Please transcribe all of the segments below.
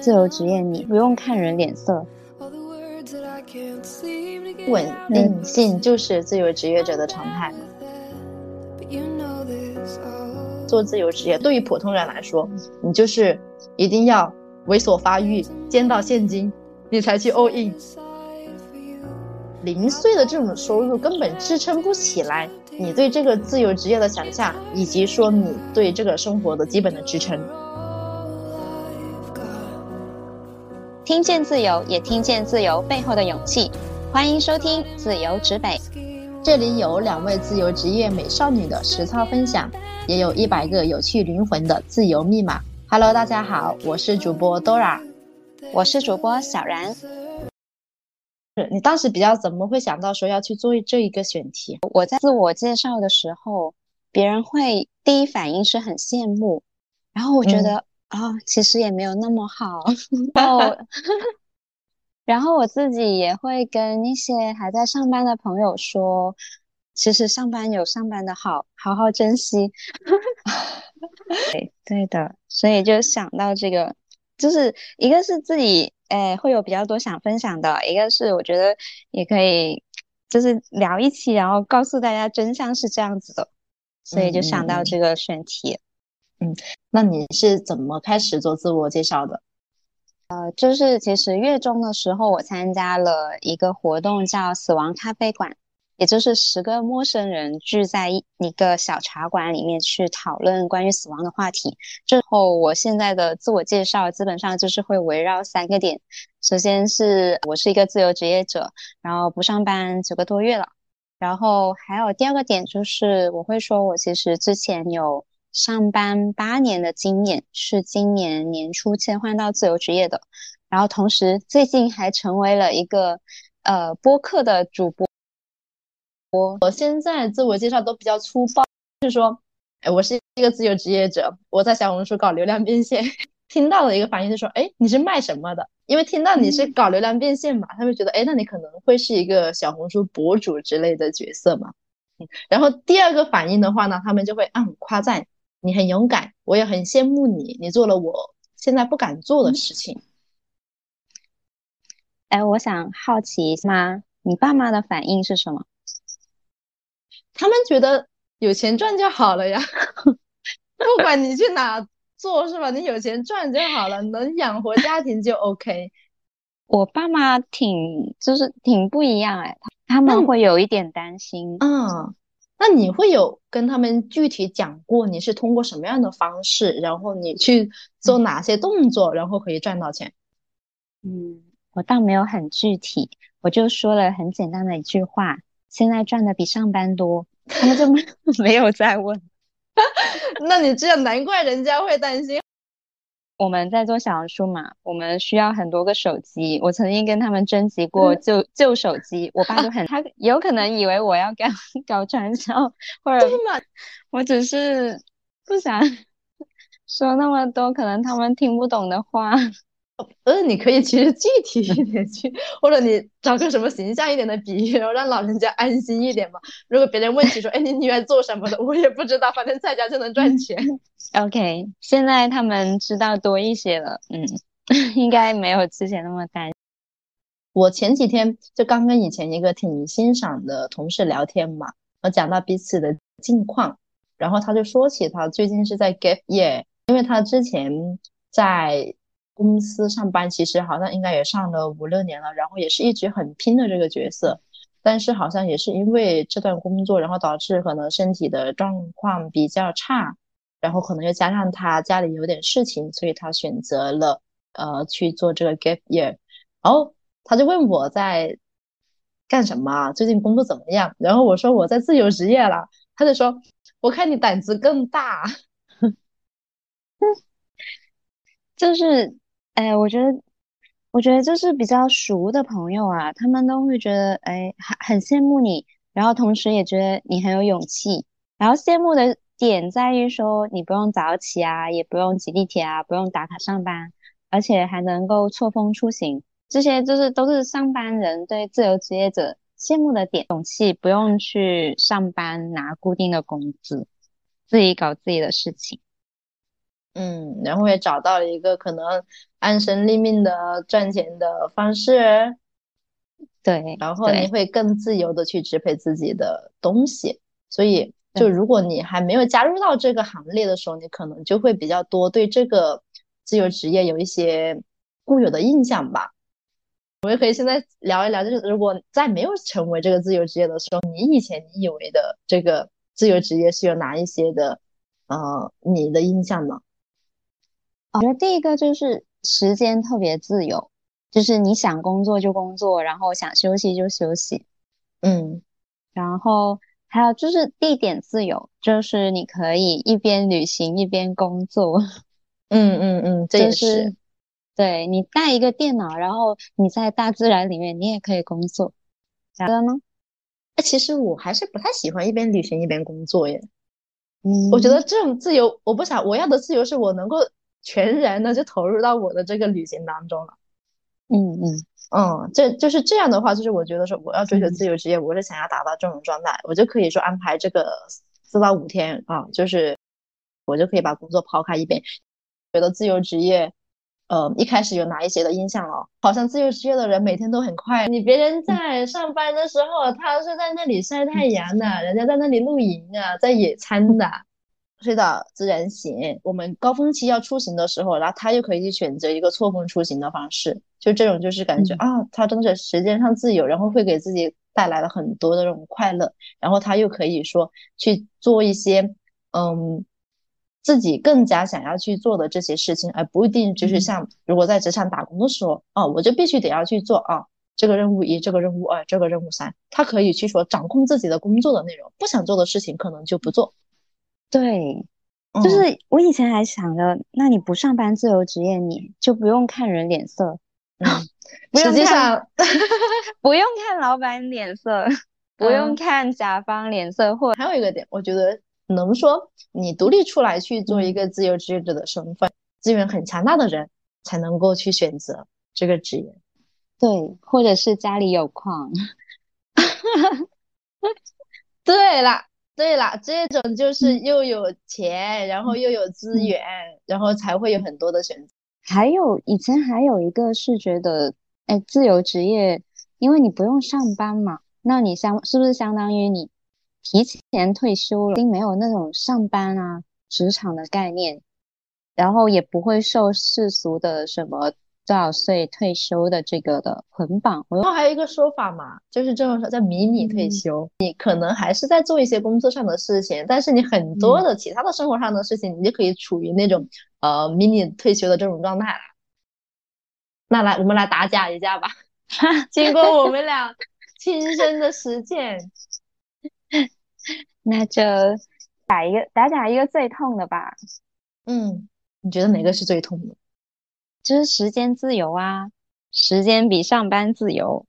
自由职业，你不用看人脸色。稳定性就是自由职业者的常态。做自由职业，对于普通人来说，你就是一定要猥琐发育，见到现金，你才去 all in。零碎的这种收入根本支撑不起来你对这个自由职业的想象，以及说你对这个生活的基本的支撑。听见自由，也听见自由背后的勇气。欢迎收听《自由指北》，这里有两位自由职业美少女的实操分享，也有一百个有趣灵魂的自由密码。Hello，大家好，我是主播 Dora，我是主播小然。你当时比较怎么会想到说要去做这一个选题？我在自我介绍的时候，别人会第一反应是很羡慕，然后我觉得啊，其实也没有那么好。然后，然后我自己也会跟一些还在上班的朋友说，其实上班有上班的好，好好珍惜。对对的，所以就想到这个，就是一个是自己。哎，会有比较多想分享的，一个是我觉得也可以，就是聊一期，然后告诉大家真相是这样子的，所以就想到这个选题。嗯，嗯那你是怎么开始做自我介绍的？呃，就是其实月中的时候，我参加了一个活动，叫死亡咖啡馆。也就是十个陌生人聚在一一个小茶馆里面去讨论关于死亡的话题。之后，我现在的自我介绍基本上就是会围绕三个点：首先是我是一个自由职业者，然后不上班九个多月了；然后还有第二个点就是我会说我其实之前有上班八年的经验，是今年年初切换到自由职业的；然后同时最近还成为了一个呃播客的主播。我我现在自我介绍都比较粗暴，就是说，哎，我是一个自由职业者，我在小红书搞流量变现。听到的一个反应是说，哎，你是卖什么的？因为听到你是搞流量变现嘛，他们觉得，哎，那你可能会是一个小红书博主之类的角色嘛。然后第二个反应的话呢，他们就会嗯夸赞你很勇敢，我也很羡慕你，你做了我现在不敢做的事情。哎，我想好奇吗？你爸妈的反应是什么？他们觉得有钱赚就好了呀，不管你去哪做是吧？你有钱赚就好了，能养活家庭就 OK。我爸妈挺就是挺不一样哎，他们会有一点担心。嗯，那你会有跟他们具体讲过你是通过什么样的方式，然后你去做哪些动作，然后可以赚到钱？嗯，我倒没有很具体，我就说了很简单的一句话：现在赚的比上班多。他们就没 没有再问，那你这样难怪人家会担心。我们在做小红书嘛，我们需要很多个手机。我曾经跟他们征集过旧旧手机，我爸就很，他有可能以为我要搞搞传销，或者我只是不想 说那么多可能他们听不懂的话。呃，你可以其实具体一点去，或者你找个什么形象一点的比喻，然后让老人家安心一点嘛。如果别人问起说，哎，你女儿做什么的，我也不知道，反正在家就能赚钱。OK，现在他们知道多一些了，嗯，应该没有之前那么担心。我前几天就刚跟以前一个挺欣赏的同事聊天嘛，我讲到彼此的近况，然后他就说起他最近是在 gap year，因为他之前在。公司上班其实好像应该也上了五六年了，然后也是一直很拼的这个角色，但是好像也是因为这段工作，然后导致可能身体的状况比较差，然后可能又加上他家里有点事情，所以他选择了呃去做这个 gap year。然后他就问我在干什么，最近工作怎么样？然后我说我在自由职业了，他就说我看你胆子更大，就是。哎，我觉得，我觉得就是比较熟的朋友啊，他们都会觉得，哎，很很羡慕你，然后同时也觉得你很有勇气。然后羡慕的点在于说，你不用早起啊，也不用挤地铁啊，不用打卡上班，而且还能够错峰出行，这些就是都是上班人对自由职业者羡慕的点。勇气不用去上班拿固定的工资，自己搞自己的事情。嗯，然后也找到了一个可能安身立命的赚钱的方式，对，然后你会更自由的去支配自己的东西。所以，就如果你还没有加入到这个行列的时候，你可能就会比较多对这个自由职业有一些固有的印象吧。我们可以现在聊一聊，就是如果在没有成为这个自由职业的时候，你以前你以为的这个自由职业是有哪一些的，呃，你的印象呢？我觉得第一个就是时间特别自由，就是你想工作就工作，然后想休息就休息，嗯，然后还有就是地点自由，就是你可以一边旅行一边工作，嗯嗯嗯，这也是，对你带一个电脑，然后你在大自然里面，你也可以工作，觉得呢？哎，其实我还是不太喜欢一边旅行一边工作耶，嗯，我觉得这种自由，我不想我要的自由是我能够。全然的就投入到我的这个旅行当中了，嗯嗯。嗯，这就是这样的话，就是我觉得说我要追求自由职业，我是想要达到这种状态，我就可以说安排这个四到五天啊，就是我就可以把工作抛开一边，觉得自由职业，呃，一开始有哪一些的印象哦？好像自由职业的人每天都很快，你别人在上班的时候，他是在那里晒太阳的，人家在那里露营啊，在野餐的。睡到自然醒，我们高峰期要出行的时候，然后他又可以去选择一个错峰出行的方式，就这种就是感觉啊，他真的是时间上自由，然后会给自己带来了很多的这种快乐，然后他又可以说去做一些嗯自己更加想要去做的这些事情，而不一定就是像如果在职场打工的时候啊，我就必须得要去做啊这个任务一，这个任务二，这个任务三，他可以去说掌控自己的工作的内容，不想做的事情可能就不做。对，就是我以前还想着，那你不上班自由职业，你就不用看人脸色，嗯，实际上 不用看老板脸色，不用看甲方脸色，或还有一个点，我觉得能说你独立出来去做一个自由职业者的身份，资源很强大的人才能够去选择这个职业，对，或者是家里有矿，对了。对啦，这种就是又有钱，然后又有资源，然后才会有很多的选择。还有以前还有一个是觉得，哎，自由职业，因为你不用上班嘛，那你相是不是相当于你提前退休了，并没有那种上班啊职场的概念，然后也不会受世俗的什么。多少岁退休的这个的捆绑，然后还有一个说法嘛，就是这种说叫迷你退休，你可能还是在做一些工作上的事情，但是你很多的其他的生活上的事情，你就可以处于那种呃迷你退休的这种状态了。那来，我们来打假一下吧，经过我们俩亲身的实践，那就打一个打假一个最痛的吧。嗯，你觉得哪个是最痛的？就是时间自由啊，时间比上班自由。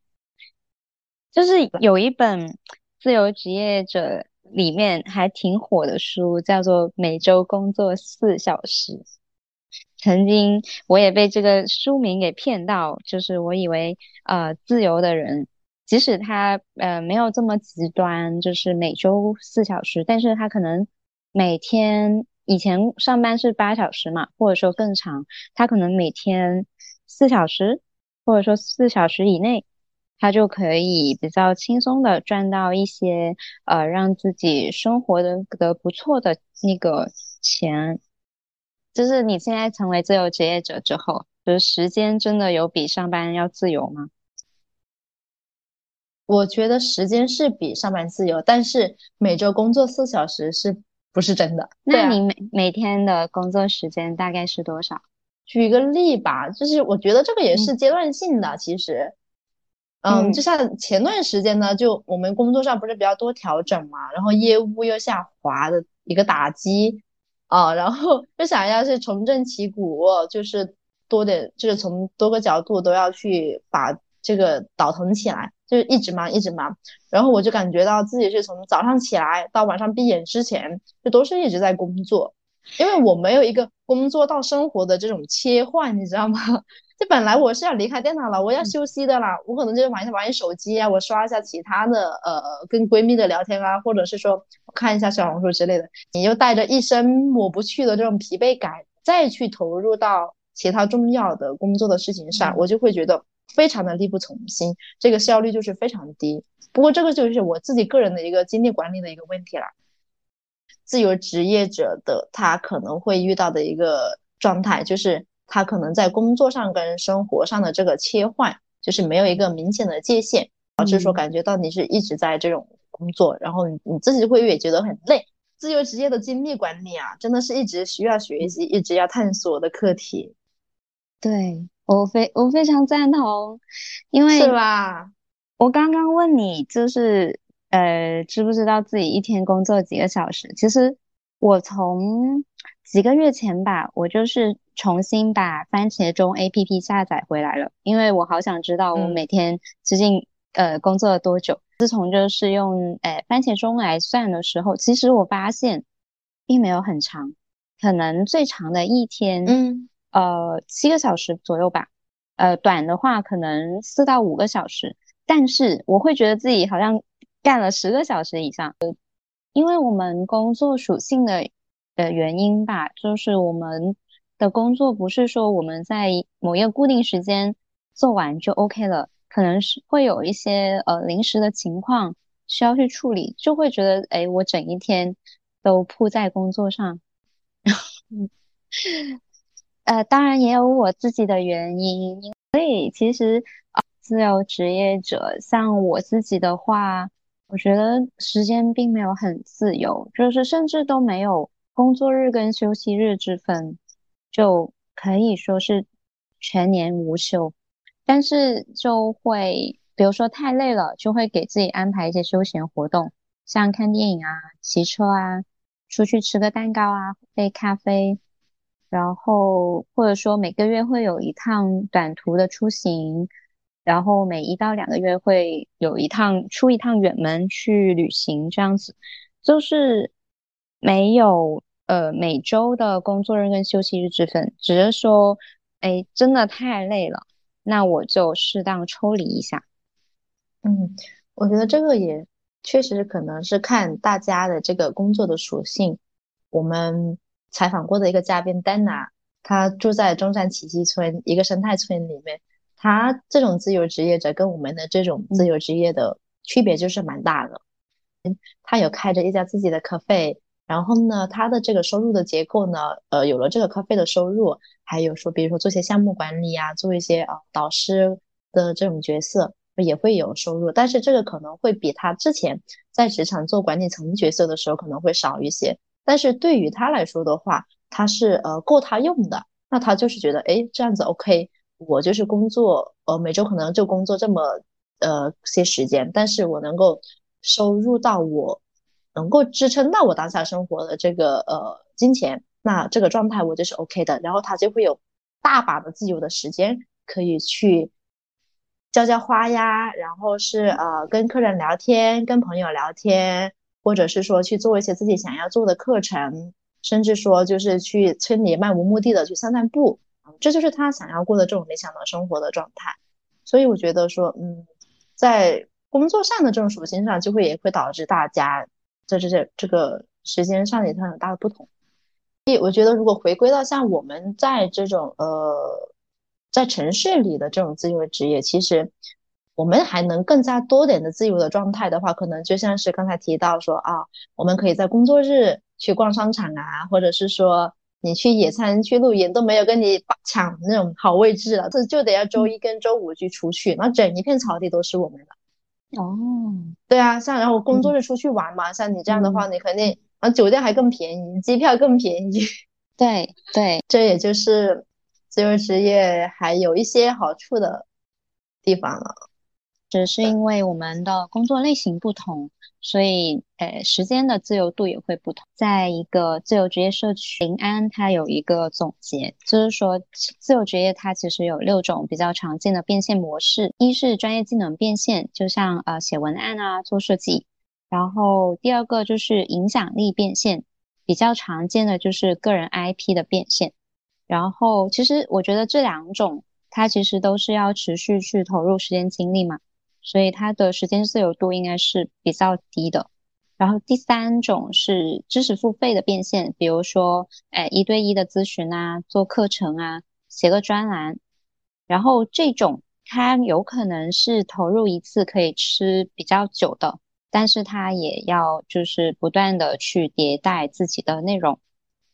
就是有一本自由职业者里面还挺火的书，叫做《每周工作四小时》。曾经我也被这个书名给骗到，就是我以为呃自由的人，即使他呃没有这么极端，就是每周四小时，但是他可能每天。以前上班是八小时嘛，或者说更长，他可能每天四小时，或者说四小时以内，他就可以比较轻松的赚到一些呃让自己生活的的不错的那个钱。就是你现在成为自由职业者之后，就是时间真的有比上班要自由吗？我觉得时间是比上班自由，但是每周工作四小时是。不是真的。那你每每天的工作时间大概是多少？举个例吧，就是我觉得这个也是阶段性的。其实，嗯，就像前段时间呢，就我们工作上不是比较多调整嘛，然后业务又下滑的一个打击啊，然后就想要是重振旗鼓，就是多点，就是从多个角度都要去把这个倒腾起来。就是一直忙，一直忙，然后我就感觉到自己是从早上起来到晚上闭眼之前，就都是一直在工作，因为我没有一个工作到生活的这种切换，你知道吗？就本来我是要离开电脑了，我要休息的啦，我可能就是玩一玩手机啊，我刷一下其他的呃跟闺蜜的聊天啊，或者是说看一下小红书之类的，你又带着一身抹不去的这种疲惫感再去投入到其他重要的工作的事情上，我就会觉得非常的力不从心，这个效率就是非常低。不过这个就是我自己个人的一个精力管理的一个问题了。自由职业者的他可能会遇到的一个状态，就是他可能在工作上跟生活上的这个切换，就是没有一个明显的界限，导致说感觉到你是一直在这种工作，然后你你自己会也觉得很累。自由职业的精力管理啊，真的是一直需要学习、一直要探索的课题。对我非我非常赞同，因为是吧？我刚刚问你，就是呃，知不知道自己一天工作几个小时？其实我从几个月前吧，我就是重新把番茄钟 APP 下载回来了，因为我好想知道我每天究竟呃工作了多久。自从就是用呃番茄钟来算的时候，其实我发现并没有很长，可能最长的一天，嗯，呃七个小时左右吧，呃短的话可能四到五个小时，但是我会觉得自己好像干了十个小时以上，因为我们工作属性的的原因吧，就是我们的工作不是说我们在某一个固定时间做完就 OK 了。可能是会有一些呃临时的情况需要去处理，就会觉得哎，我整一天都扑在工作上。呃，当然也有我自己的原因，所以其实啊，自由职业者像我自己的话，我觉得时间并没有很自由，就是甚至都没有工作日跟休息日之分，就可以说是全年无休。但是就会，比如说太累了，就会给自己安排一些休闲活动，像看电影啊、骑车啊、出去吃个蛋糕啊、杯咖啡，然后或者说每个月会有一趟短途的出行，然后每一到两个月会有一趟出一趟远门去旅行，这样子，就是没有呃每周的工作日跟休息日之分，只是说，哎，真的太累了。那我就适当抽离一下。嗯，我觉得这个也确实可能是看大家的这个工作的属性。我们采访过的一个嘉宾丹娜，她住在中山奇迹村一个生态村里面，她这种自由职业者跟我们的这种自由职业的区别就是蛮大的。嗯，她有开着一家自己的咖啡。然后呢，他的这个收入的结构呢，呃，有了这个咖啡的收入，还有说，比如说做些项目管理啊，做一些啊导师的这种角色，也会有收入。但是这个可能会比他之前在职场做管理层角色的时候可能会少一些。但是对于他来说的话，他是呃够他用的。那他就是觉得，哎，这样子 OK，我就是工作，呃，每周可能就工作这么呃些时间，但是我能够收入到我。能够支撑到我当下生活的这个呃金钱，那这个状态我就是 OK 的。然后他就会有大把的自由的时间可以去浇浇花呀，然后是呃跟客人聊天、跟朋友聊天，或者是说去做一些自己想要做的课程，甚至说就是去村里漫无目的的去散散步，这就是他想要过的这种理想的生活的状态。所以我觉得说，嗯，在工作上的这种属性上，就会也会导致大家。在这这这个时间上也是很大的不同。所以我觉得，如果回归到像我们在这种呃，在城市里的这种自由职业，其实我们还能更加多点的自由的状态的话，可能就像是刚才提到说啊，我们可以在工作日去逛商场啊，或者是说你去野餐、去露营都没有跟你抢那种好位置了，这就得要周一跟周五去出去，那整一片草地都是我们的。哦，对啊，像然后工作日出去玩嘛，像你这样的话，你肯定啊酒店还更便宜，机票更便宜。对对，这也就是自由职业还有一些好处的地方了。只是因为我们的工作类型不同，所以呃时间的自由度也会不同。在一个自由职业社区，林安他有一个总结，就是说自由职业它其实有六种比较常见的变现模式。一是专业技能变现，就像呃写文案啊、做设计。然后第二个就是影响力变现，比较常见的就是个人 IP 的变现。然后其实我觉得这两种它其实都是要持续去投入时间精力嘛。所以它的时间自由度应该是比较低的。然后第三种是知识付费的变现，比如说，哎，一对一的咨询啊，做课程啊，写个专栏。然后这种它有可能是投入一次可以吃比较久的，但是它也要就是不断的去迭代自己的内容。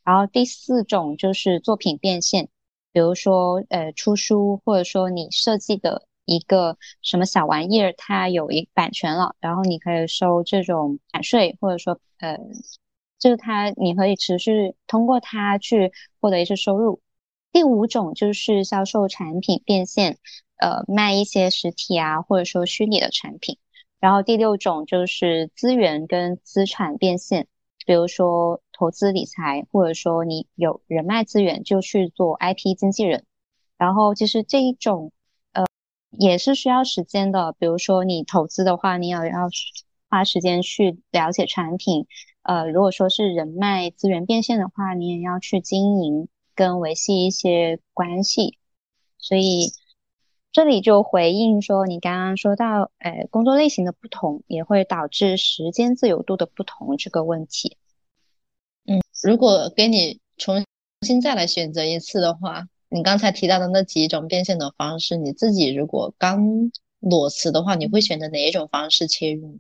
然后第四种就是作品变现，比如说，呃，出书，或者说你设计的。一个什么小玩意儿，它有一版权了，然后你可以收这种版税，或者说，呃，就是它你可以持续通过它去获得一些收入。第五种就是销售产品变现，呃，卖一些实体啊，或者说虚拟的产品。然后第六种就是资源跟资产变现，比如说投资理财，或者说你有人脉资源就去做 IP 经纪人。然后其实这一种。也是需要时间的，比如说你投资的话，你也要花时间去了解产品。呃，如果说是人脉资源变现的话，你也要去经营跟维系一些关系。所以这里就回应说，你刚刚说到，呃，工作类型的不同也会导致时间自由度的不同这个问题。嗯，如果给你重新再来选择一次的话。你刚才提到的那几种变现的方式，你自己如果刚裸辞的话，你会选择哪一种方式切入？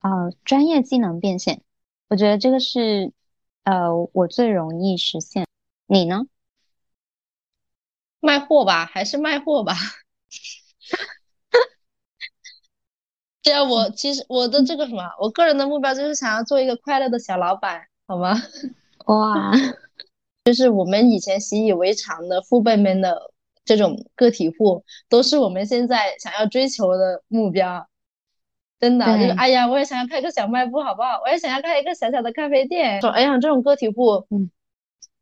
啊，专业技能变现，我觉得这个是呃我最容易实现。你呢？卖货吧，还是卖货吧？对啊，我其实我的这个什么，我个人的目标就是想要做一个快乐的小老板，好吗？哇！就是我们以前习以为常的父辈们的这种个体户，都是我们现在想要追求的目标。真的，就是哎呀，我也想要开个小卖部，好不好？我也想要开一个小小的咖啡店。说，哎呀，这种个体户，嗯，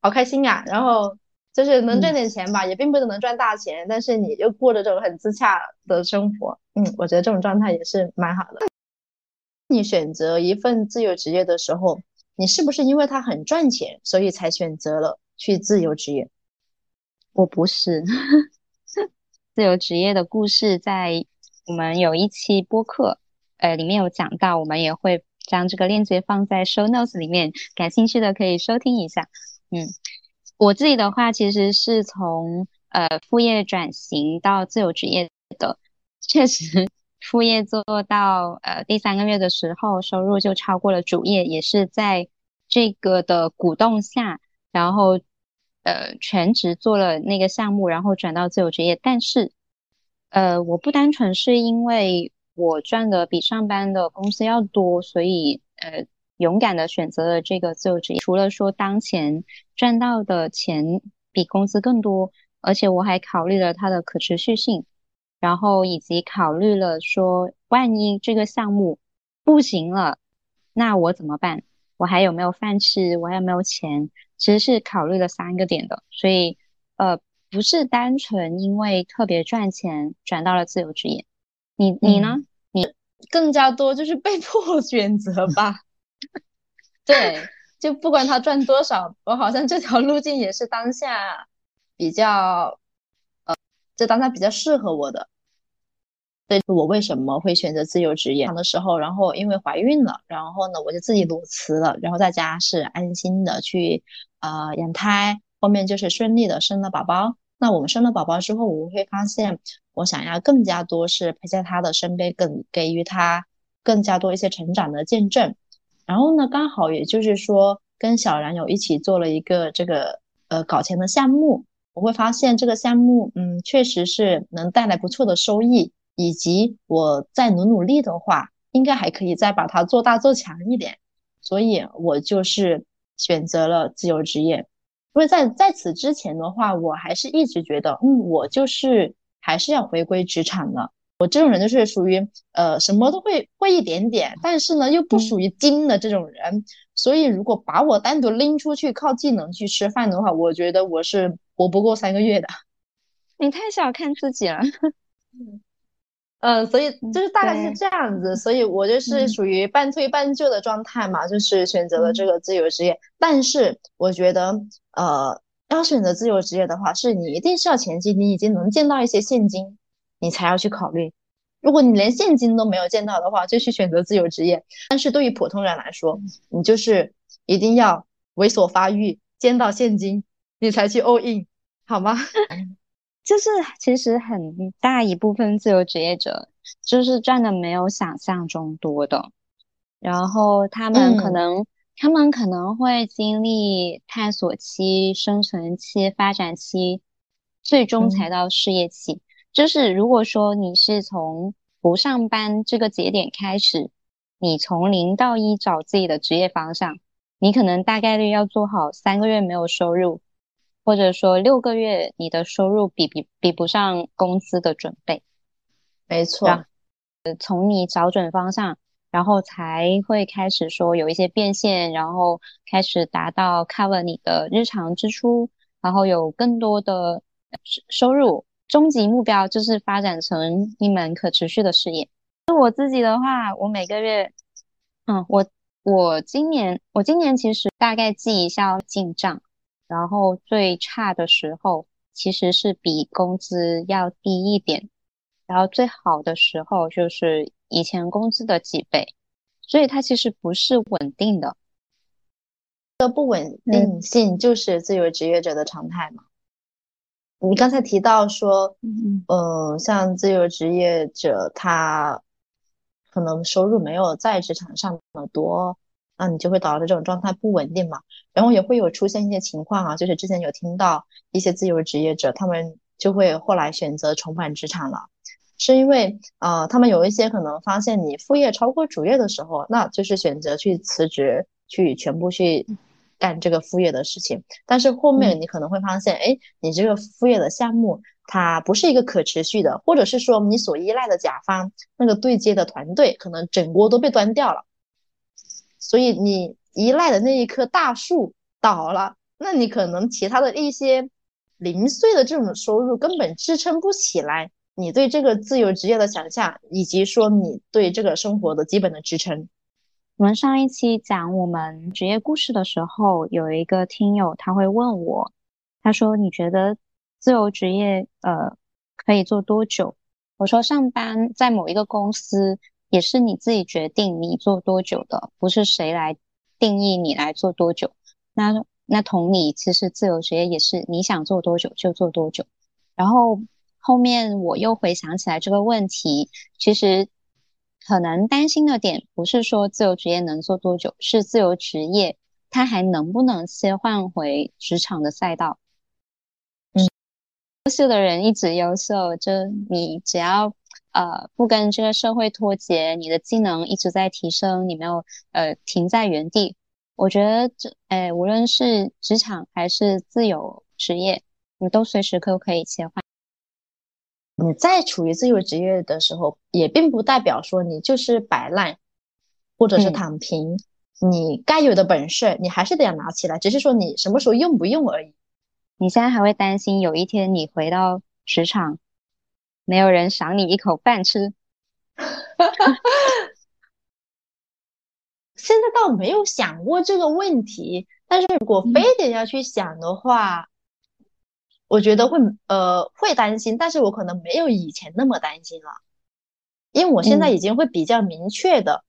好开心呀。然后就是能赚点钱吧，也并不能赚大钱，但是你又过着这种很自洽的生活。嗯，我觉得这种状态也是蛮好的。你选择一份自由职业的时候。你是不是因为它很赚钱，所以才选择了去自由职业？我不是，自由职业的故事在我们有一期播客，呃，里面有讲到，我们也会将这个链接放在 show notes 里面，感兴趣的可以收听一下。嗯，我自己的话其实是从呃副业转型到自由职业的，确实。副业做到呃第三个月的时候，收入就超过了主业，也是在这个的鼓动下，然后呃全职做了那个项目，然后转到自由职业。但是呃我不单纯是因为我赚的比上班的工资要多，所以呃勇敢的选择了这个自由职业。除了说当前赚到的钱比工资更多，而且我还考虑了它的可持续性。然后以及考虑了说，万一这个项目不行了，那我怎么办？我还有没有饭吃？我还有没有钱？其实是考虑了三个点的，所以呃，不是单纯因为特别赚钱转到了自由职业。你你呢？你更加多就是被迫选择吧？对，就不管他赚多少，我好像这条路径也是当下比较。呃，就当下比较适合我的，这是我为什么会选择自由职业的时候，然后因为怀孕了，然后呢我就自己裸辞了，然后在家是安心的去呃养胎，后面就是顺利的生了宝宝。那我们生了宝宝之后，我会发现我想要更加多是陪在他的身边，更给予他更加多一些成长的见证。然后呢，刚好也就是说跟小然有一起做了一个这个呃搞钱的项目。我会发现这个项目，嗯，确实是能带来不错的收益，以及我再努努力的话，应该还可以再把它做大做强一点。所以，我就是选择了自由职业。因为在在此之前的话，我还是一直觉得，嗯，我就是还是要回归职场的。我这种人就是属于，呃，什么都会会一点点，但是呢，又不属于精的这种人。所以，如果把我单独拎出去靠技能去吃饭的话，我觉得我是。活不过三个月的，你太小看自己了。嗯，所以就是大概是这样子，所以我就是属于半推半就的状态嘛，就是选择了这个自由职业。但是我觉得，呃，要选择自由职业的话，是你一定是要前期你已经能见到一些现金，你才要去考虑。如果你连现金都没有见到的话，就去选择自由职业。但是对于普通人来说，你就是一定要猥琐发育，见到现金，你才去 all in，好吗？就是其实很大一部分自由职业者就是赚的没有想象中多的，然后他们可能他们可能会经历探索期、生存期、发展期，最终才到事业期。就是如果说你是从不上班这个节点开始，你从零到一找自己的职业方向，你可能大概率要做好三个月没有收入，或者说六个月你的收入比比比不上工资的准备。没错，从你找准方向，然后才会开始说有一些变现，然后开始达到 cover 你的日常支出，然后有更多的收入。终极目标就是发展成一门可持续的事业。就我自己的话，我每个月，嗯，我我今年我今年其实大概记一下进账，然后最差的时候其实是比工资要低一点，然后最好的时候就是以前工资的几倍，所以它其实不是稳定的。这不稳定性就是自由职业者的常态嘛。你刚才提到说，嗯，像自由职业者，他可能收入没有在职场上那么多，那你就会导致这种状态不稳定嘛。然后也会有出现一些情况啊，就是之前有听到一些自由职业者，他们就会后来选择重返职场了，是因为啊，他们有一些可能发现你副业超过主业的时候，那就是选择去辞职，去全部去。干这个副业的事情，但是后面你可能会发现，哎，你这个副业的项目它不是一个可持续的，或者是说你所依赖的甲方那个对接的团队可能整锅都被端掉了，所以你依赖的那一棵大树倒了，那你可能其他的一些零碎的这种收入根本支撑不起来你对这个自由职业的想象，以及说你对这个生活的基本的支撑。我们上一期讲我们职业故事的时候，有一个听友他会问我，他说：“你觉得自由职业呃可以做多久？”我说：“上班在某一个公司也是你自己决定你做多久的，不是谁来定义你来做多久。那那同理，其实自由职业也是你想做多久就做多久。然后后面我又回想起来这个问题，其实。”可能担心的点不是说自由职业能做多久，是自由职业它还能不能切换回职场的赛道？嗯，优秀的人一直优秀，就你只要呃不跟这个社会脱节，你的技能一直在提升，你没有呃停在原地，我觉得这哎无论是职场还是自由职业，你都随时都可以切换。你在处于自由职业的时候，也并不代表说你就是摆烂，或者是躺平。你该有的本事，你还是得要拿起来，只是说你什么时候用不用而已。你现在还会担心有一天你回到职场，没有人赏你一口饭吃？现在倒没有想过这个问题，但是如果非得要去想的话。我觉得会呃会担心，但是我可能没有以前那么担心了，因为我现在已经会比较明确的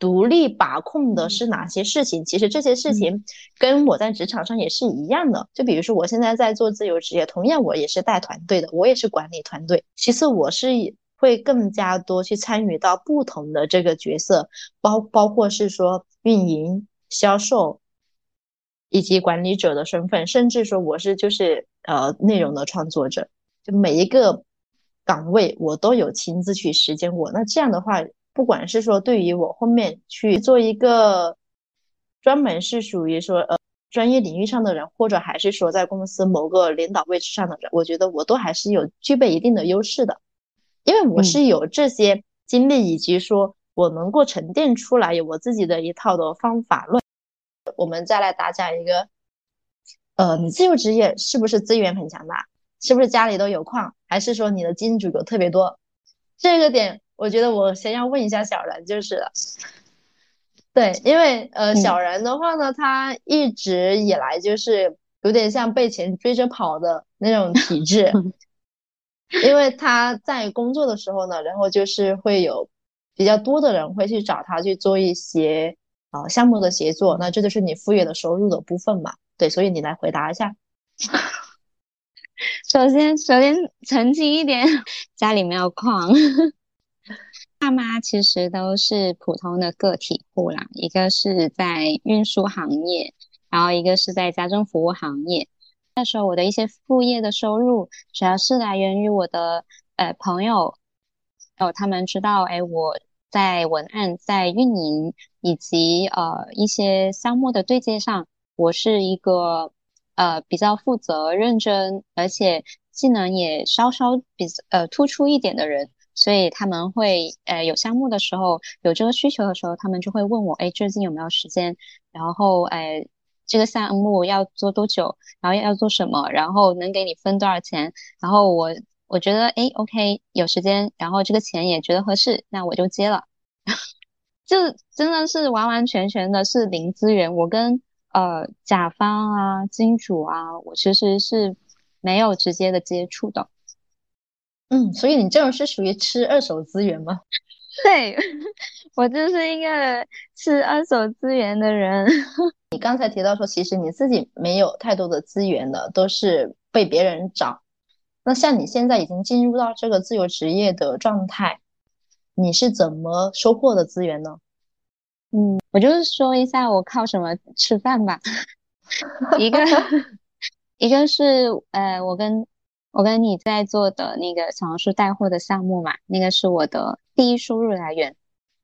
独立把控的是哪些事情。其实这些事情跟我在职场上也是一样的。就比如说我现在在做自由职业，同样我也是带团队的，我也是管理团队。其次我是会更加多去参与到不同的这个角色，包包括是说运营、销售。以及管理者的身份，甚至说我是就是呃内容的创作者，就每一个岗位我都有亲自去实践过。那这样的话，不管是说对于我后面去做一个专门是属于说呃专业领域上的人，或者还是说在公司某个领导位置上的人，我觉得我都还是有具备一定的优势的，因为我是有这些经历，以及说我能够沉淀出来有我自己的一套的方法论。我们再来打假一个，呃，你自由职业是不是资源很强大？是不是家里都有矿？还是说你的金主有特别多？这个点，我觉得我先要问一下小然，就是了，对，因为呃，小然的话呢，他一直以来就是有点像被钱追着跑的那种体质，因为他在工作的时候呢，然后就是会有比较多的人会去找他去做一些啊项目的协作，那这就是你副业的收入的部分嘛？对，所以你来回答一下。首先，首先澄清一点，家里没有矿。爸妈其实都是普通的个体户啦，一个是在运输行业，然后一个是在家政服务行业。那时候我的一些副业的收入，主要是来源于我的呃朋友，哦，他们知道，哎，我在文案、在运营以及呃一些项目的对接上，我是一个呃比较负责、认真，而且技能也稍稍比呃突出一点的人。所以他们会，呃，有项目的时候，有这个需求的时候，他们就会问我，哎，最近有没有时间？然后，哎，这个项目要做多久？然后要做什么？然后能给你分多少钱？然后我我觉得，哎，OK，有时间，然后这个钱也觉得合适，那我就接了。就真的是完完全全的是零资源，我跟呃甲方啊、金主啊，我其实是没有直接的接触的。嗯，所以你这种是属于吃二手资源吗？对，我就是一个吃二手资源的人。你刚才提到说，其实你自己没有太多的资源的，都是被别人找。那像你现在已经进入到这个自由职业的状态，你是怎么收获的资源呢？嗯，我就是说一下我靠什么吃饭吧。一个，一个是呃，我跟。我跟你在做的那个小红书带货的项目嘛，那个是我的第一收入来源。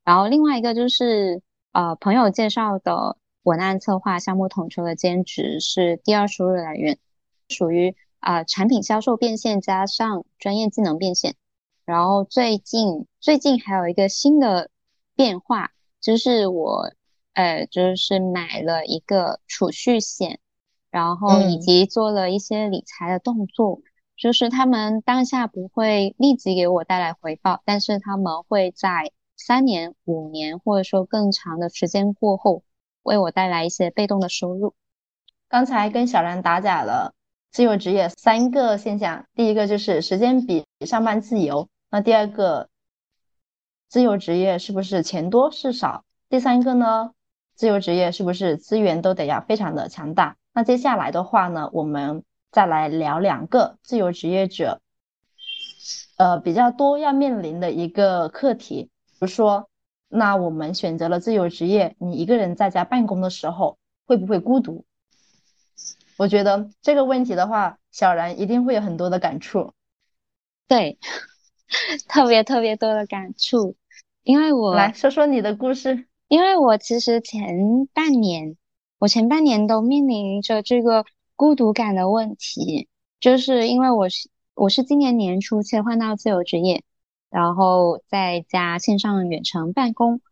然后另外一个就是呃朋友介绍的文案策划项目统筹的兼职是第二收入来源，属于啊产品销售变现加上专业技能变现。然后最近最近还有一个新的变化，就是我呃就是买了一个储蓄险，然后以及做了一些理财的动作。就是他们当下不会立即给我带来回报，但是他们会在三年、五年或者说更长的时间过后，为我带来一些被动的收入。刚才跟小兰打假了自由职业三个现象，第一个就是时间比上班自由，那第二个自由职业是不是钱多事少？第三个呢，自由职业是不是资源都得要非常的强大？那接下来的话呢，我们。再来聊两个自由职业者，呃，比较多要面临的一个课题，比如说，那我们选择了自由职业，你一个人在家办公的时候会不会孤独？我觉得这个问题的话，小然一定会有很多的感触。对，特别特别多的感触，因为我来说说你的故事，因为我其实前半年，我前半年都面临着这个。孤独感的问题，就是因为我是我是今年年初切换到自由职业，然后在家线上远程办公，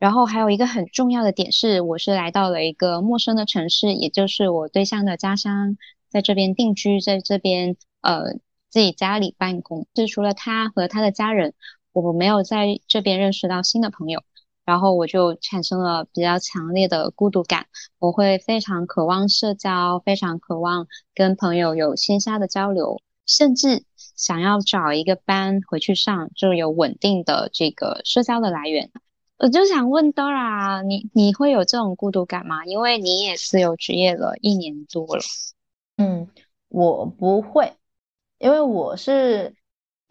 然后还有一个很重要的点是，我是来到了一个陌生的城市，也就是我对象的家乡，在这边定居，在这边呃自己家里办公，是除了他和他的家人，我没有在这边认识到新的朋友。然后我就产生了比较强烈的孤独感，我会非常渴望社交，非常渴望跟朋友有线下的交流，甚至想要找一个班回去上，就有稳定的这个社交的来源。我就想问 Dora，你你会有这种孤独感吗？因为你也自由职业了一年多了。嗯，我不会，因为我是。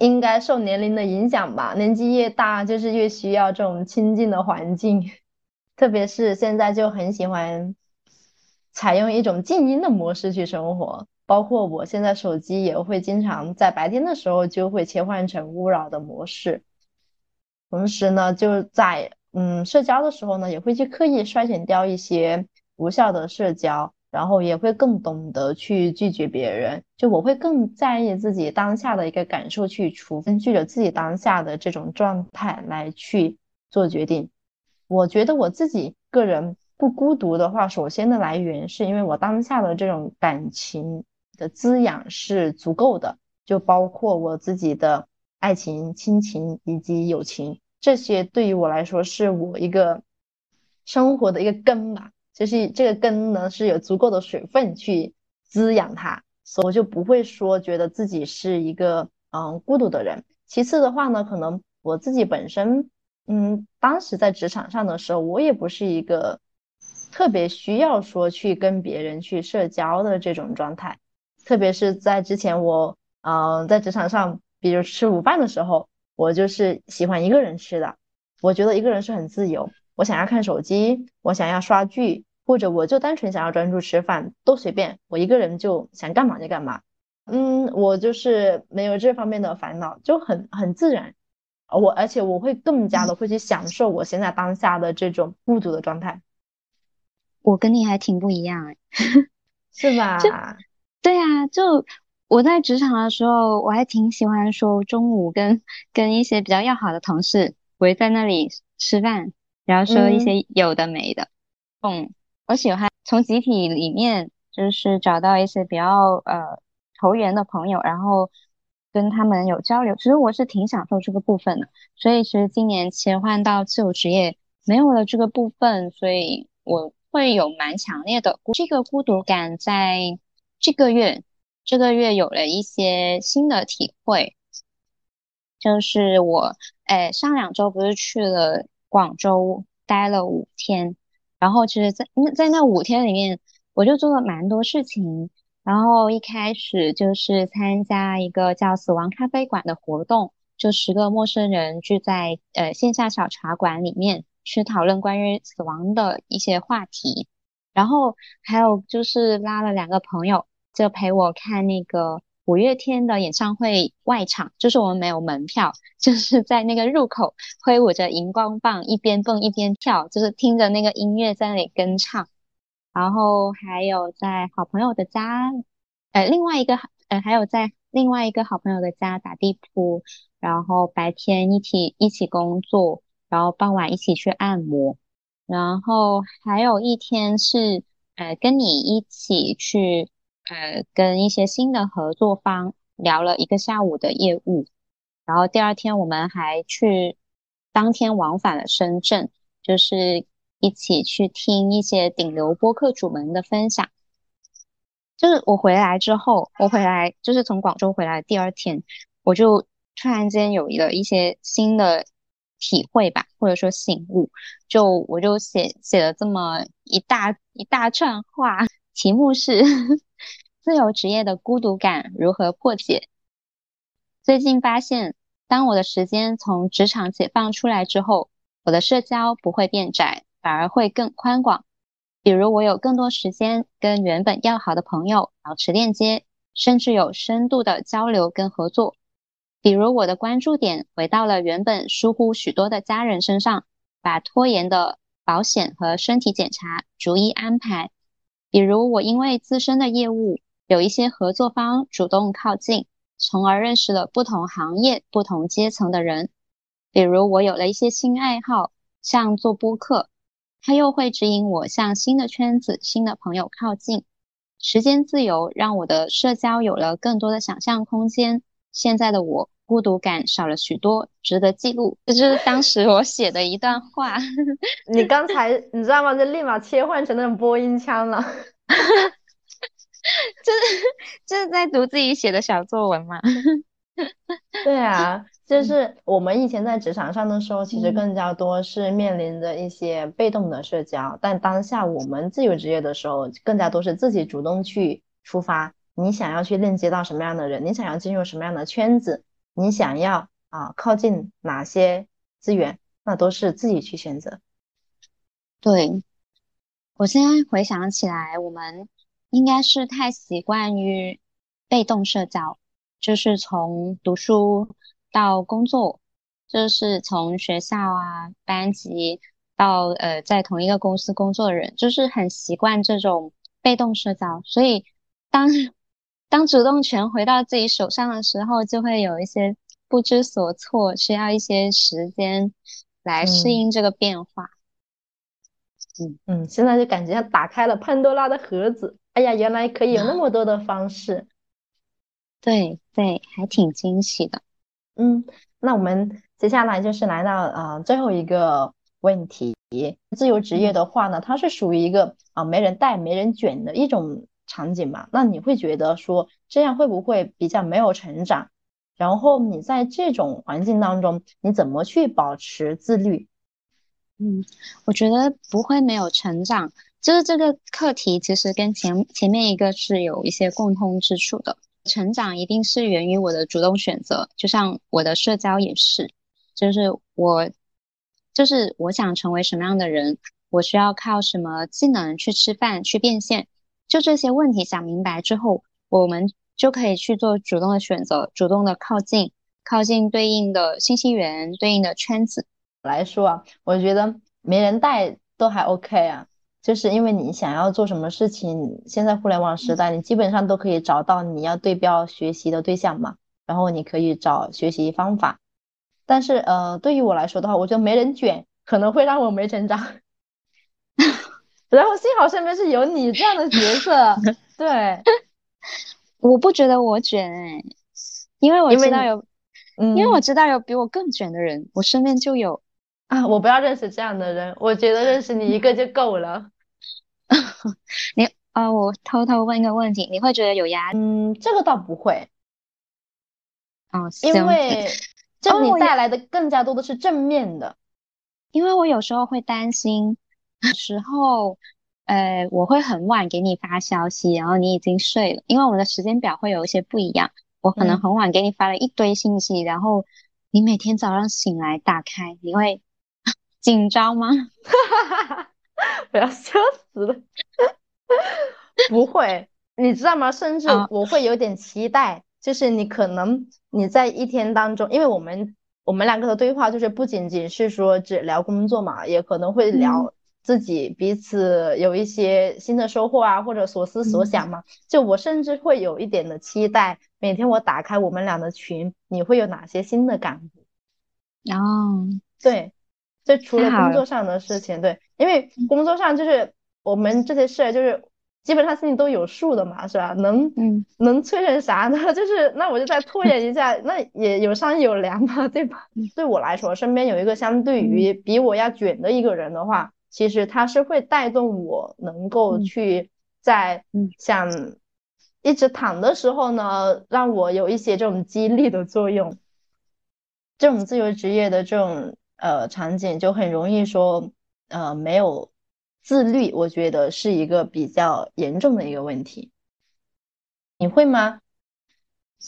应该受年龄的影响吧，年纪越大，就是越需要这种亲近的环境，特别是现在就很喜欢采用一种静音的模式去生活，包括我现在手机也会经常在白天的时候就会切换成勿扰的模式，同时呢，就在嗯社交的时候呢，也会去刻意筛选掉一些无效的社交。然后也会更懂得去拒绝别人，就我会更在意自己当下的一个感受，去处根据着自己当下的这种状态来去做决定。我觉得我自己个人不孤独的话，首先的来源是因为我当下的这种感情的滋养是足够的，就包括我自己的爱情、亲情以及友情，这些对于我来说是我一个生活的一个根吧。就是这个根呢是有足够的水分去滋养它，所以我就不会说觉得自己是一个嗯孤独的人。其次的话呢，可能我自己本身，嗯，当时在职场上的时候，我也不是一个特别需要说去跟别人去社交的这种状态。特别是在之前我，嗯，在职场上，比如吃午饭的时候，我就是喜欢一个人吃的。我觉得一个人是很自由，我想要看手机，我想要刷剧。或者我就单纯想要专注吃饭，都随便，我一个人就想干嘛就干嘛。嗯，我就是没有这方面的烦恼，就很很自然。我而且我会更加的会去享受我现在当下的这种孤独的状态。我跟你还挺不一样哎，是吧？对啊，就我在职场的时候，我还挺喜欢说中午跟跟一些比较要好的同事围在那里吃饭，然后说一些有的没的，嗯。我喜欢从集体里面就是找到一些比较呃投缘的朋友，然后跟他们有交流。其实我是挺享受这个部分的。所以其实今年切换到自由职业没有了这个部分，所以我会有蛮强烈的这个孤独感。在这个月，这个月有了一些新的体会，就是我哎上两周不是去了广州待了五天。然后其实，在那在那五天里面，我就做了蛮多事情。然后一开始就是参加一个叫“死亡咖啡馆”的活动，就十个陌生人聚在呃线下小茶馆里面去讨论关于死亡的一些话题。然后还有就是拉了两个朋友，就陪我看那个。五月天的演唱会外场，就是我们没有门票，就是在那个入口挥舞着荧光棒，一边蹦一边跳，就是听着那个音乐在那里跟唱。然后还有在好朋友的家，呃，另外一个呃，还有在另外一个好朋友的家打地铺，然后白天一起一起工作，然后傍晚一起去按摩，然后还有一天是呃跟你一起去。呃，跟一些新的合作方聊了一个下午的业务，然后第二天我们还去当天往返了深圳，就是一起去听一些顶流播客主们的分享。就是我回来之后，我回来就是从广州回来第二天，我就突然间有了一些新的体会吧，或者说醒悟，就我就写写了这么一大一大串话。题目是自由职业的孤独感如何破解？最近发现，当我的时间从职场解放出来之后，我的社交不会变窄，反而会更宽广。比如，我有更多时间跟原本要好的朋友保持链接，甚至有深度的交流跟合作。比如，我的关注点回到了原本疏忽许多的家人身上，把拖延的保险和身体检查逐一安排。比如，我因为自身的业务有一些合作方主动靠近，从而认识了不同行业、不同阶层的人。比如，我有了一些新爱好，像做播客，它又会指引我向新的圈子、新的朋友靠近。时间自由让我的社交有了更多的想象空间。现在的我。孤独感少了许多，值得记录。这 就是当时我写的一段话。你刚才你知道吗？就立马切换成那种播音腔了。就是就是在读自己写的小作文嘛。对啊，就是我们以前在职场上的时候，其实更加多是面临着一些被动的社交，但当下我们自由职业的时候，更加多是自己主动去出发。你想要去链接到什么样的人？你想要进入什么样的圈子？你想要啊靠近哪些资源，那都是自己去选择。对，我现在回想起来，我们应该是太习惯于被动社交，就是从读书到工作，就是从学校啊班级到呃在同一个公司工作的人，就是很习惯这种被动社交，所以当。当主动权回到自己手上的时候，就会有一些不知所措，需要一些时间来适应这个变化。嗯嗯，现在就感觉像打开了潘多拉的盒子。哎呀，原来可以有那么多的方式。对对，还挺惊喜的。嗯，那我们接下来就是来到呃最后一个问题：自由职业的话呢，它是属于一个啊没人带、没人卷的一种。场景嘛，那你会觉得说这样会不会比较没有成长？然后你在这种环境当中，你怎么去保持自律？嗯，我觉得不会没有成长，就是这个课题其实跟前前面一个是有一些共通之处的。成长一定是源于我的主动选择，就像我的社交也是，就是我，就是我想成为什么样的人，我需要靠什么技能去吃饭去变现，就这些问题想明白之后，我们就可以去做主动的选择，主动的靠近，靠近对应的信息源、对应的圈子来说啊，我觉得没人带都还 OK 啊。就是因为你想要做什么事情，现在互联网时代，你基本上都可以找到你要对标学习的对象嘛，然后你可以找学习方法。但是呃，对于我来说的话，我觉得没人卷可能会让我没成长。然后幸好身边是有你这样的角色，对，我不觉得我卷哎，因为我知道有，因为我知道有比我更卷的人，我身边就有。啊，我不要认识这样的人，我觉得认识你一个就够了。你啊，我偷偷问一个问题，你会觉得有压力？嗯，这个倒不会。哦，因为这你带来的更加多的是正面的。因为我有时候会担心，时候，呃，我会很晚给你发消息，然后你已经睡了，因为我们的时间表会有一些不一样，我可能很晚给你发了一堆信息，然后你每天早上醒来打开，你会。紧张吗？我要笑死了！不会，你知道吗？甚至我会有点期待，就是你可能你在一天当中，因为我们我们两个的对话就是不仅仅是说只聊工作嘛，也可能会聊自己彼此有一些新的收获啊，或者所思所想嘛。就我甚至会有一点的期待，每天我打开我们俩的群，你会有哪些新的感悟？哦，对。就除了工作上的事情，对，因为工作上就是我们这些事，就是基本上心里都有数的嘛，是吧？能能催成啥呢？就是那我就再拖延一下，那也有商有量嘛，对吧？对我来说，身边有一个相对于比我要卷的一个人的话，其实他是会带动我能够去在想一直躺的时候呢，让我有一些这种激励的作用，这种自由职业的这种。呃，场景就很容易说，呃，没有自律，我觉得是一个比较严重的一个问题。你会吗？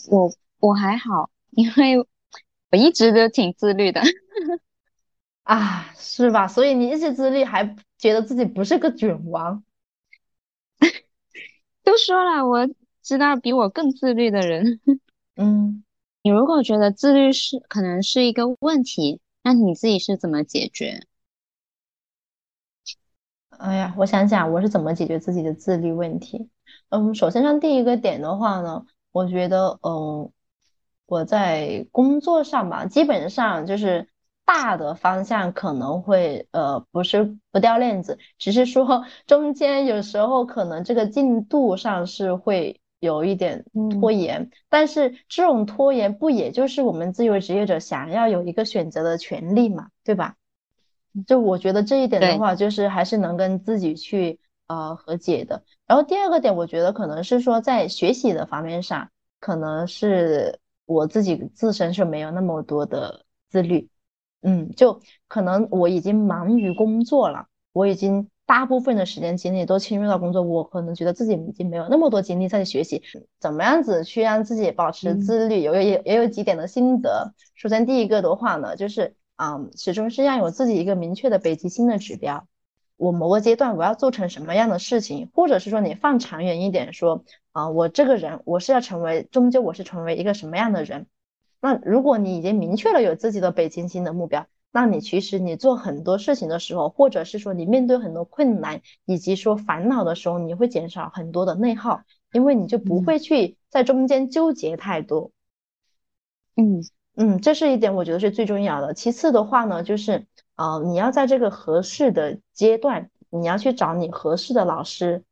我我还好，因为我一直都挺自律的。啊，是吧？所以你一直自律，还觉得自己不是个卷王？都说了，我知道比我更自律的人。嗯，你如果觉得自律是可能是一个问题。那你自己是怎么解决？哎呀，我想想，我是怎么解决自己的自律问题？嗯，首先上第一个点的话呢，我觉得，嗯，我在工作上吧，基本上就是大的方向可能会，呃，不是不掉链子，只是说中间有时候可能这个进度上是会。有一点拖延，但是这种拖延不也就是我们自由职业者想要有一个选择的权利嘛，对吧？就我觉得这一点的话，就是还是能跟自己去呃和解的。然后第二个点，我觉得可能是说在学习的方面上，可能是我自己自身是没有那么多的自律，嗯，就可能我已经忙于工作了，我已经。大部分的时间精力都倾注到工作，我可能觉得自己已经没有那么多精力在学习。怎么样子去让自己保持自律？有也也有几点的心得。首先，第一个的话呢，就是嗯，始终是要有自己一个明确的北极星的指标。我某个阶段我要做成什么样的事情，或者是说你放长远一点说啊，我这个人我是要成为，终究我是成为一个什么样的人？那如果你已经明确了有自己的北极星的目标。那你其实你做很多事情的时候，或者是说你面对很多困难以及说烦恼的时候，你会减少很多的内耗，因为你就不会去在中间纠结太多。嗯嗯，这是一点我觉得是最重要的。其次的话呢，就是呃，你要在这个合适的阶段，你要去找你合适的老师。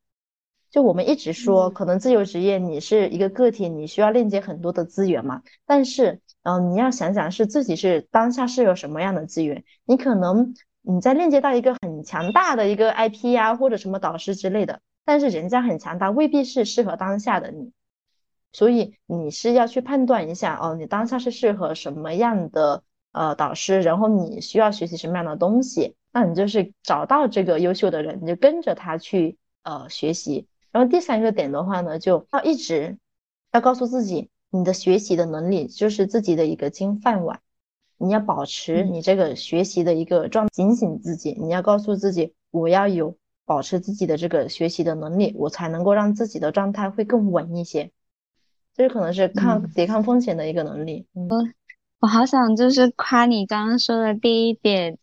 就我们一直说，可能自由职业你是一个个体，你需要链接很多的资源嘛。但是，嗯，你要想想是自己是当下是有什么样的资源。你可能你在链接到一个很强大的一个 IP 呀，或者什么导师之类的，但是人家很强大，未必是适合当下的你。所以你是要去判断一下哦，你当下是适合什么样的呃导师，然后你需要学习什么样的东西，那你就是找到这个优秀的人，你就跟着他去呃学习。然后第三个点的话呢，就要一直要告诉自己，你的学习的能力就是自己的一个金饭碗，你要保持你这个学习的一个状，警醒自己，你要告诉自己，我要有保持自己的这个学习的能力，我才能够让自己的状态会更稳一些。这可能是抗抵抗风险的一个能力。嗯，我好想就是夸你刚刚说的第一点，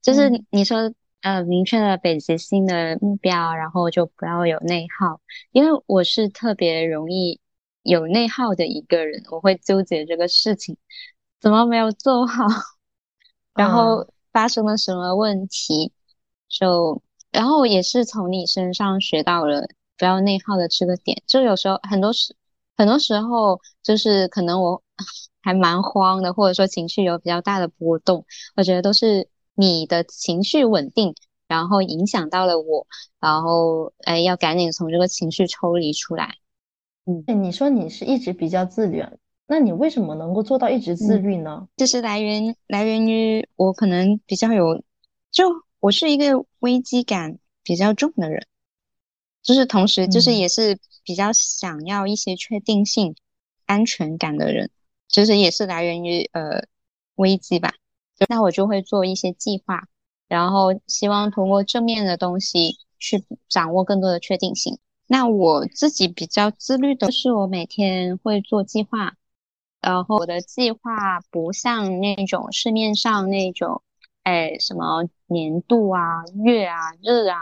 就是你说呃明确了北极星的目标，然后就不要有内耗。因为我是特别容易有内耗的一个人，我会纠结这个事情怎么没有做好，然后发生了什么问题，就然后也是从你身上学到了不要内耗的这个点。就有时候很多时。很多时候就是可能我 还蛮慌的，或者说情绪有比较大的波动，我觉得都是你的情绪稳定，然后影响到了我，然后哎要赶紧从这个情绪抽离出来。嗯，你说你是一直比较自律，那你为什么能够做到一直自律呢？就是来源来源于我可能比较有，就我是一个危机感比较重的人，就是同时就是也是。比较想要一些确定性、安全感的人，其实也是来源于呃危机吧。那我就会做一些计划，然后希望通过正面的东西去掌握更多的确定性。那我自己比较自律的是，我每天会做计划，然后我的计划不像那种市面上那种，哎，什么年度啊、月啊、日啊。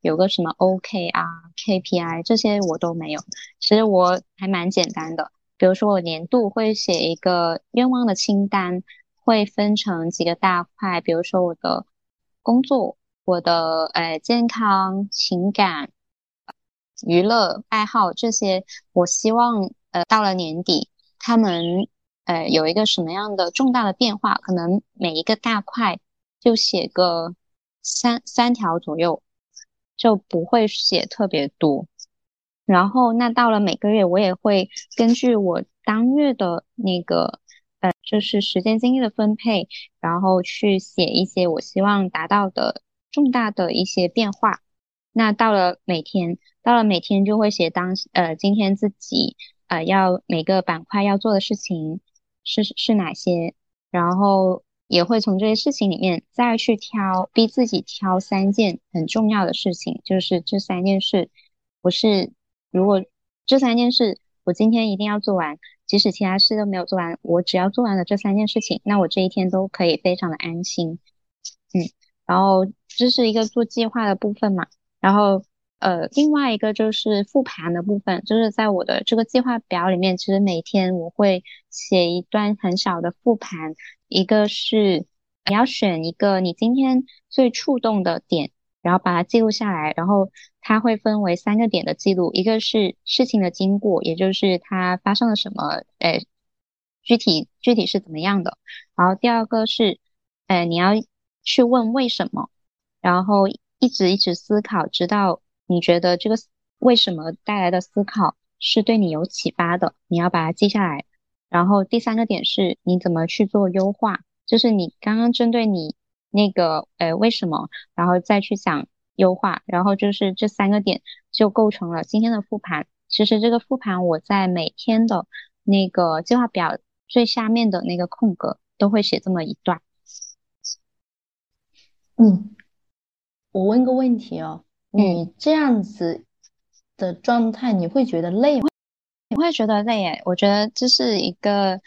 有个什么 OK 啊 KPI 这些我都没有，其实我还蛮简单的。比如说我年度会写一个愿望的清单，会分成几个大块，比如说我的工作、我的哎健康、情感、娱乐、爱好这些，我希望呃到了年底，他们呃有一个什么样的重大的变化，可能每一个大块就写个三三条左右。就不会写特别多，然后那到了每个月，我也会根据我当月的那个呃，就是时间精力的分配，然后去写一些我希望达到的重大的一些变化。那到了每天，到了每天就会写当呃今天自己呃要每个板块要做的事情是是哪些，然后。也会从这些事情里面再去挑，逼自己挑三件很重要的事情，就是这三件事，不是如果这三件事我今天一定要做完，即使其他事都没有做完，我只要做完了这三件事情，那我这一天都可以非常的安心。嗯，然后这是一个做计划的部分嘛，然后呃，另外一个就是复盘的部分，就是在我的这个计划表里面，其实每天我会写一段很小的复盘。一个是你要选一个你今天最触动的点，然后把它记录下来，然后它会分为三个点的记录，一个是事情的经过，也就是它发生了什么，诶，具体具体是怎么样的，然后第二个是，诶，你要去问为什么，然后一直一直思考，直到你觉得这个为什么带来的思考是对你有启发的，你要把它记下来。然后第三个点是你怎么去做优化，就是你刚刚针对你那个呃为什么，然后再去想优化，然后就是这三个点就构成了今天的复盘。其实这个复盘我在每天的那个计划表最下面的那个空格都会写这么一段。嗯，我问个问题哦，你这样子的状态你会觉得累吗？你会觉得累诶，我觉得这是一个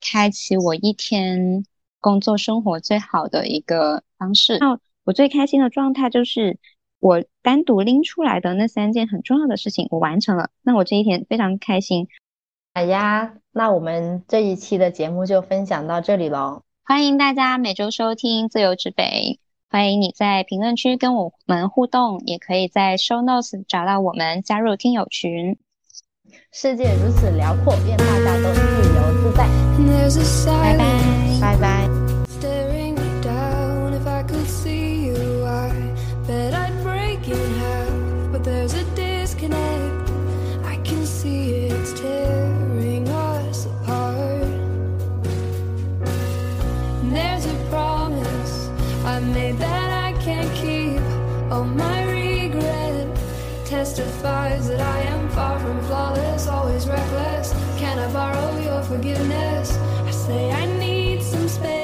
开启我一天工作生活最好的一个方式。那我最开心的状态就是我单独拎出来的那三件很重要的事情，我完成了，那我这一天非常开心。好呀，那我们这一期的节目就分享到这里喽。欢迎大家每周收听自由之北，欢迎你在评论区跟我们互动，也可以在 Show Notes 找到我们加入听友群。世界如此辽阔，愿大家都自由自在。拜拜，拜拜。Made that I can't keep. Oh, my regret testifies that I am far from flawless, always reckless. Can I borrow your forgiveness? I say I need some space.